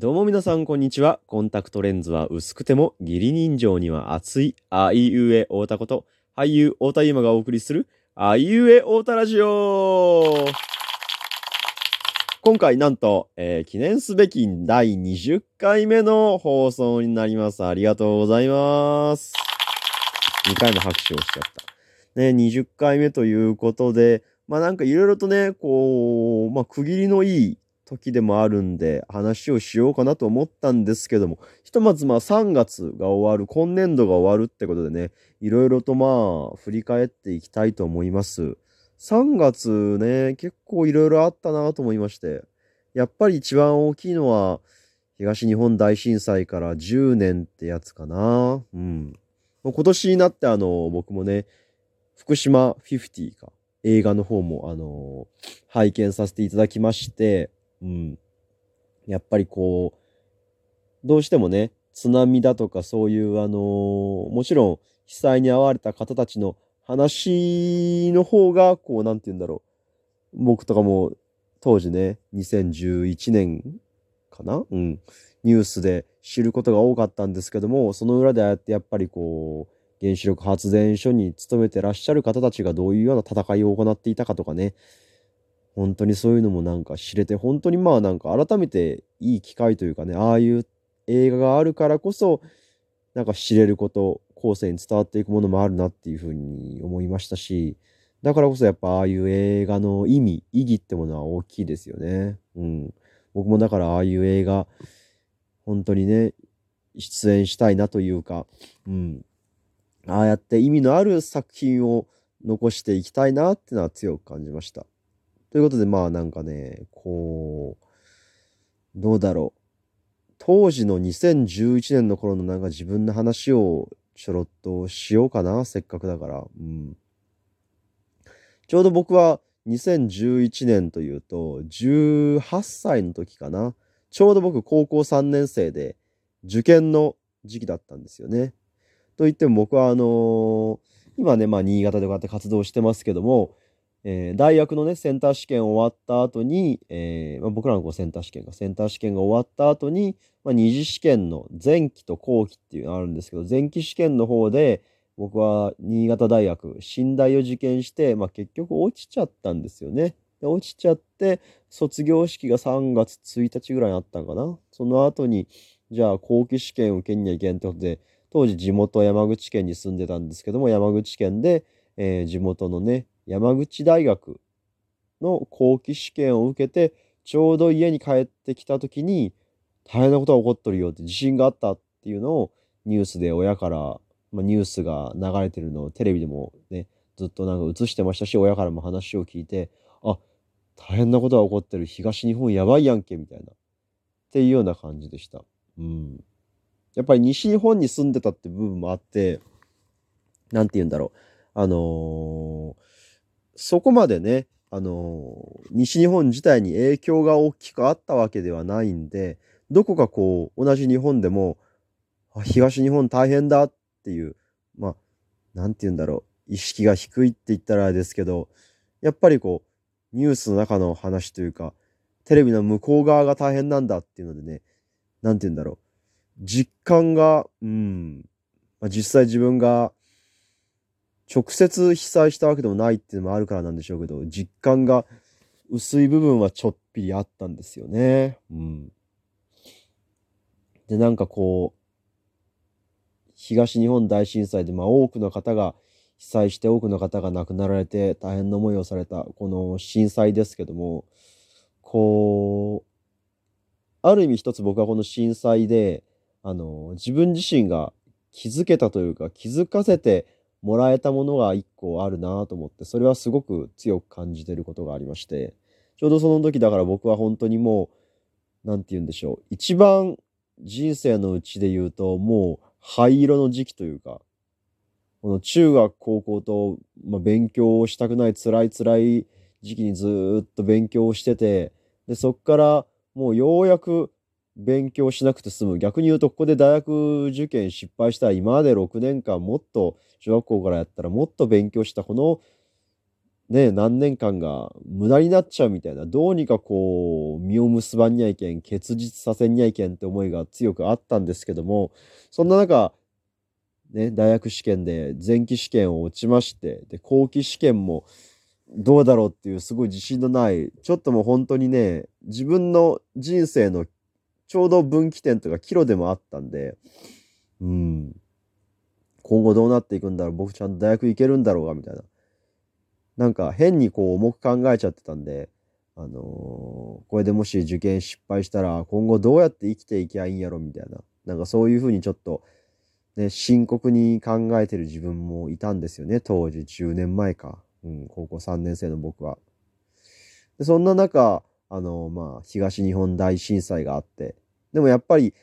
どうも皆さんこんにちは。コンタクトレンズは薄くても義理人情には熱いあいうえおうたこと俳優太田優馬がお送りするあいうえおうたラジオ今回なんと、えー記念すべき第20回目の放送になります。ありがとうございます。2回も拍手をしちゃった。ね、20回目ということで、まあなんかいろいろとね、こう、まあ区切りのいい時でもあるんで話をしようかなと思ったんですけども、ひとまずまあ3月が終わる、今年度が終わるってことでね、いろいろとまあ振り返っていきたいと思います。3月ね、結構いろいろあったなと思いまして、やっぱり一番大きいのは東日本大震災から10年ってやつかな。うん。今年になってあの、僕もね、福島50か、映画の方もあの、拝見させていただきまして、うん。やっぱりこう、どうしてもね、津波だとかそういうあのもちろん被災に遭われた方たちの話の方が、こう、なんて言うんだろう。僕とかも当時ね、2011年かな？うん。ニュースで知ることが多かったんですけども、その裏でああやってやっぱりこう、原子力発電所に勤めてらっしゃる方たちがどういうような戦いを行っていたかとかね、本当にそういうのもなんか知れて、本当にまあなんか改めていい機会というかね、ああいう映画があるからこそ、なんか知れること、後世に伝わっていくものもあるなっていうふうに思いましたし、だからこそやっぱああいう映画の意味、意義ってものは大きいですよね。うん。僕もだからああいう映画、本当にね、出演したいなというか、うん。ああやって意味のある作品を残していきたいなってのは強く感じました。ということでまあなんかね、こう、どうだろう。当時の2011年の頃のなんか自分の話をちょろっとしようかな、せっかくだから。うん。ちょうど僕は2011年というと、18歳の時かな。ちょうど僕高校3年生で受験の時期だったんですよね。と言っても僕はあのー今ね、まあ新潟でこうやって活動してますけども、えー大学のね、センター試験終わった後に、えーまあ、僕らのこうセンター試験が、センター試験が終わった後に、まあ、二次試験の前期と後期っていうのがあるんですけど、前期試験の方で、僕は新潟大学、新大を受験して、まあ、結局落ちちゃったんですよね。で落ちちゃって、卒業式が3月1日ぐらいにあったんかな。その後に、じゃあ後期試験を受けにはいけんってことで、当時地元山口県に住んでたんですけども、山口県で、えー地元のね、山口大学の後期試験を受けて、ちょうど家に帰ってきた時に、大変なことが起こっとるよって地震があったっていうのをニュースで親から、まあ、ニュースが流れてるのをテレビでもね、ずっとなんか映してましたし、親からも話を聞いて、あ、大変なことが起こってる東日本やばいやんけ、みたいな。っていうような感じでした。うん。やっぱり西日本に住んでたって部分もあって、なんて言うんだろう。あのーそこまでね、あのー西日本自体に影響が大きくあったわけではないんで、どこかこう、同じ日本でも、東日本大変だっていう、まあ、なんて言うんだろう。意識が低いって言ったらあれですけど、やっぱりこう、ニュースの中の話というか、テレビの向こう側が大変なんだっていうのでね、なんて言うんだろう。実感が、うん、まあ、実際自分が直接被災したわけでもないっていうのもあるからなんでしょうけど、実感が薄い部分はちょっぴりあったんですよね。うん。で、なんかこう、東日本大震災で、まあ多くの方が被災して多くの方が亡くなられて大変な思いをされたこの震災ですけども、こう、ある意味一つ僕はこの震災で、あの、自分自身が気づけたというか気づかせてもらえたものが一個あるなと思って、それはすごく強く感じてることがありまして、ちょうどその時だから僕は本当にもう、なんて言うんでしょう、一番人生のうちで言うと、もう灰色の時期というか、この中学、高校と、まあ、勉強をしたくない辛い辛い時期にずっと勉強をしてて、で、そっからもうようやく勉強しなくて済む。逆に言うと、ここで大学受験失敗したら、今まで6年間もっと、小学校からやったらもっと勉強したこのね、何年間が無駄になっちゃうみたいな、どうにかこう、身を結ばんにゃいけん、結実させんにゃいけんって思いが強くあったんですけども、そんな中、ね、大学試験で前期試験を落ちまして、で、後期試験もどうだろうっていうすごい自信のない、ちょっともう本当にね、自分の人生のちょうど分岐点とか岐路でもあったんで、うん、今後どうなっていくんだろう、僕ちゃんと大学行けるんだろうが、みたいな。なんか変にこう重く考えちゃってたんで、あのー、これでもし受験失敗したら今後どうやって生きていきゃいいんやろみたいな。なんかそういうふうにちょっと、ね、深刻に考えてる自分もいたんですよね。当時10年前か。うん、高校3年生の僕は。でそんな中、あのー、まあ、東日本大震災があって、でもやっぱり、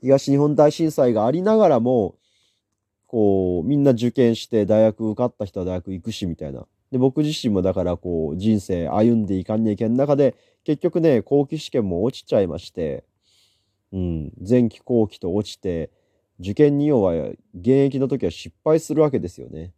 東日本大震災がありながらも、こう、みんな受験して大学受かった人は大学行くし、みたいな。で、僕自身もだからこう、人生歩んでいかんにゃいけん中で、結局ね、後期試験も落ちちゃいまして、うん、前期後期と落ちて、受験に要は現役の時は失敗するわけですよね。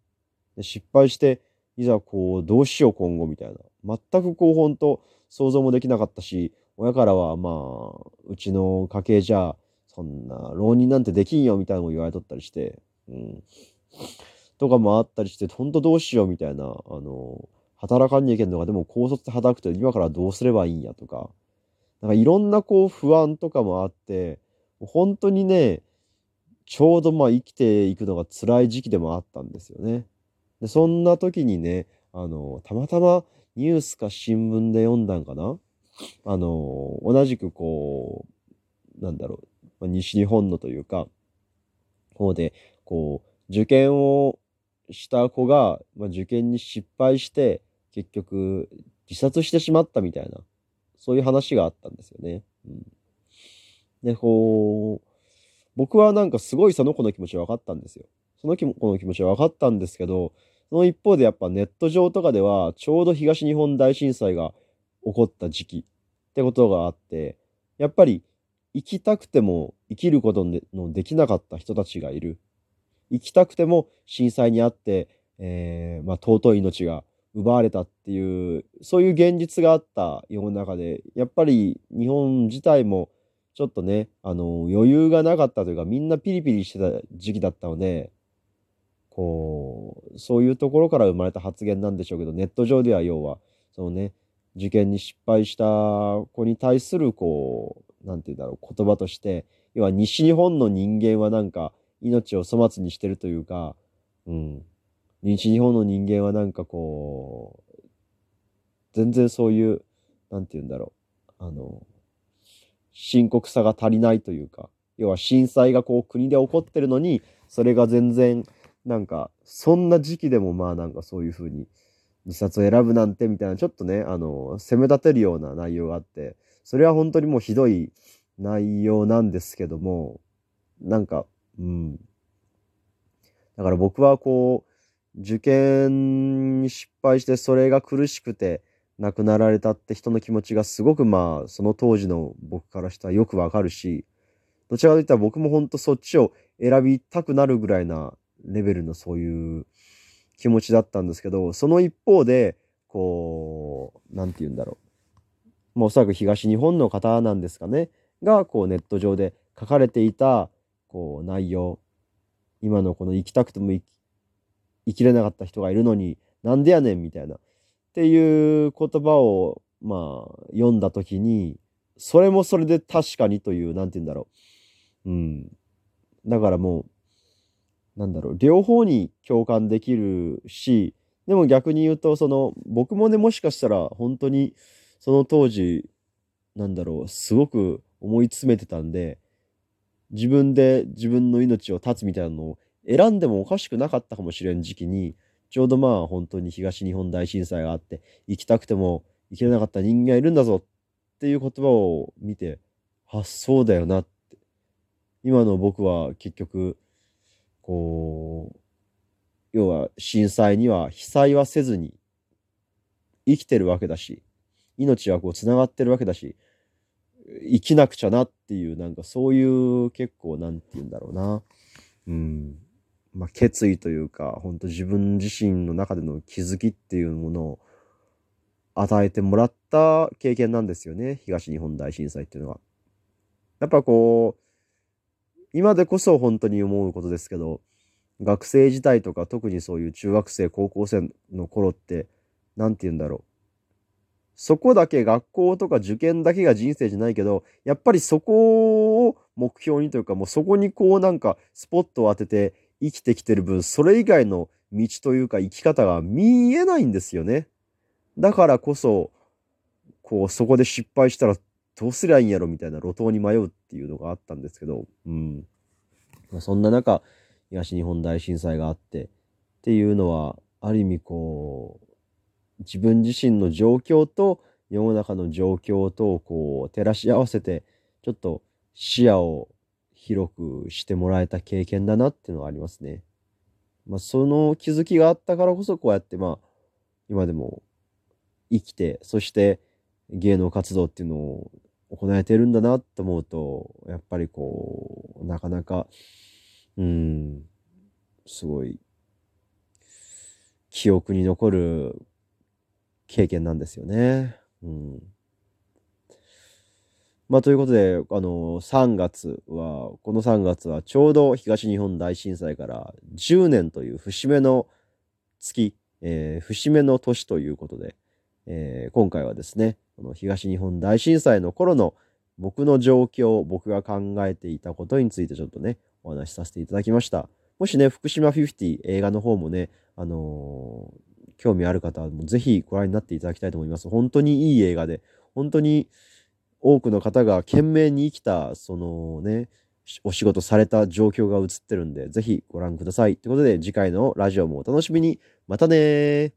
で失敗して、いざこう、どうしよう今後みたいな。全くこう、ほんと想像もできなかったし、親からはまあ、うちの家系じゃ、そんな浪人なんてできんよみたいなのを言われとったりして、うん。とかもあったりして、ほんとどうしようみたいな、あの、働かんにゃいけんのが、でも高卒で働くと今からどうすればいいんやとか、なんかいろんなこう不安とかもあって、本当にね、ちょうどまあ生きていくのが辛い時期でもあったんですよね。で、そんな時にね、あの、たまたまニュースか新聞で読んだんかなあの、同じくこう、なんだろう、西日本のというか、方で、こう、受験をした子が、まあ、受験に失敗して、結局、自殺してしまったみたいな、そういう話があったんですよね。うん、で、こう、僕はなんかすごいその子の気持ち分かったんですよ。その子の気持ちは分かったんですけど、その一方でやっぱネット上とかでは、ちょうど東日本大震災が起こった時期ってことがあって、やっぱり生きたくても生きることのできなかった人たちがいる。生きたくても震災にあって、えー、まあ、尊い命が奪われたっていう、そういう現実があった世の中で、やっぱり日本自体もちょっとね、あの、余裕がなかったというか、みんなピリピリしてた時期だったので、こう、そういうところから生まれた発言なんでしょうけど、ネット上では要は、そのね、受験に失敗した子に対する、こう、なんて言うんだろう、言葉として、要は西日本の人間はなんか、命を粗末にしてるというか、うん。西日本の人間はなんかこう、全然そういう、なんて言うんだろう。あの、深刻さが足りないというか、要は震災がこう国で起こってるのに、それが全然、なんか、そんな時期でもまあなんかそういうふうに、自殺を選ぶなんてみたいな、ちょっとね、あの、責め立てるような内容があって、それは本当にもうひどい内容なんですけども、なんか、うん。だから僕はこう、受験に失敗してそれが苦しくて亡くなられたって人の気持ちがすごくまあ、その当時の僕からしたらよくわかるし、どちらかといったら僕も本当そっちを選びたくなるぐらいなレベルのそういう気持ちだったんですけど、その一方で、こう、なんて言うんだろう。もうおそらく東日本の方なんですかね。が、こうネット上で書かれていた、こう内容今のこの生きたくても生きれなかった人がいるのになんでやねんみたいなっていう言葉をまあ読んだ時にそれもそれで確かにという何て言うんだろううんだからもうなんだろう両方に共感できるしでも逆に言うとその僕もねもしかしたら本当にその当時なんだろうすごく思い詰めてたんで自分で自分の命を絶つみたいなのを選んでもおかしくなかったかもしれん時期に、ちょうどまあ本当に東日本大震災があって、生きたくても生きれなかった人間がいるんだぞっていう言葉を見て、あ、そうだよなって。今の僕は結局、こう、要は震災には被災はせずに生きてるわけだし、命はこう繋がってるわけだし、生きなくちゃなっていう、なんかそういう結構、なんて言うんだろうな。うん。まあ、決意というか、本当自分自身の中での気づきっていうものを与えてもらった経験なんですよね。東日本大震災っていうのは。やっぱこう、今でこそ本当に思うことですけど、学生時代とか特にそういう中学生、高校生の頃って、なんて言うんだろう。そこだけ学校とか受験だけが人生じゃないけど、やっぱりそこを目標にというか、もうそこにこうなんかスポットを当てて生きてきてる分、それ以外の道というか生き方が見えないんですよね。だからこそ、こうそこで失敗したらどうすりゃいいんやろみたいな路頭に迷うっていうのがあったんですけど、うん。まあ、そんな中、東日本大震災があってっていうのは、ある意味こう、自分自身の状況と世の中の状況とこう照らし合わせてちょっと視野を広くしてもらえた経験だなっていうのはありますね。まあ、その気づきがあったからこそこうやってまあ今でも生きてそして芸能活動っていうのを行えてるんだなと思うとやっぱりこうなかなかうんすごい記憶に残る経験なんですよね。うん。まあ、ということで、あの、3月は、この3月はちょうど東日本大震災から10年という節目の月、えー、節目の年ということで、えー、今回はですね、この東日本大震災の頃の僕の状況、僕が考えていたことについてちょっとね、お話しさせていただきました。もしね、福島50映画の方もね、あのー興味ある方はぜひご覧になっていただきたいと思います。本当にいい映画で、本当に多くの方が懸命に生きた、そのね、お仕事された状況が映ってるんで、ぜひご覧ください。ということで、次回のラジオもお楽しみに。またね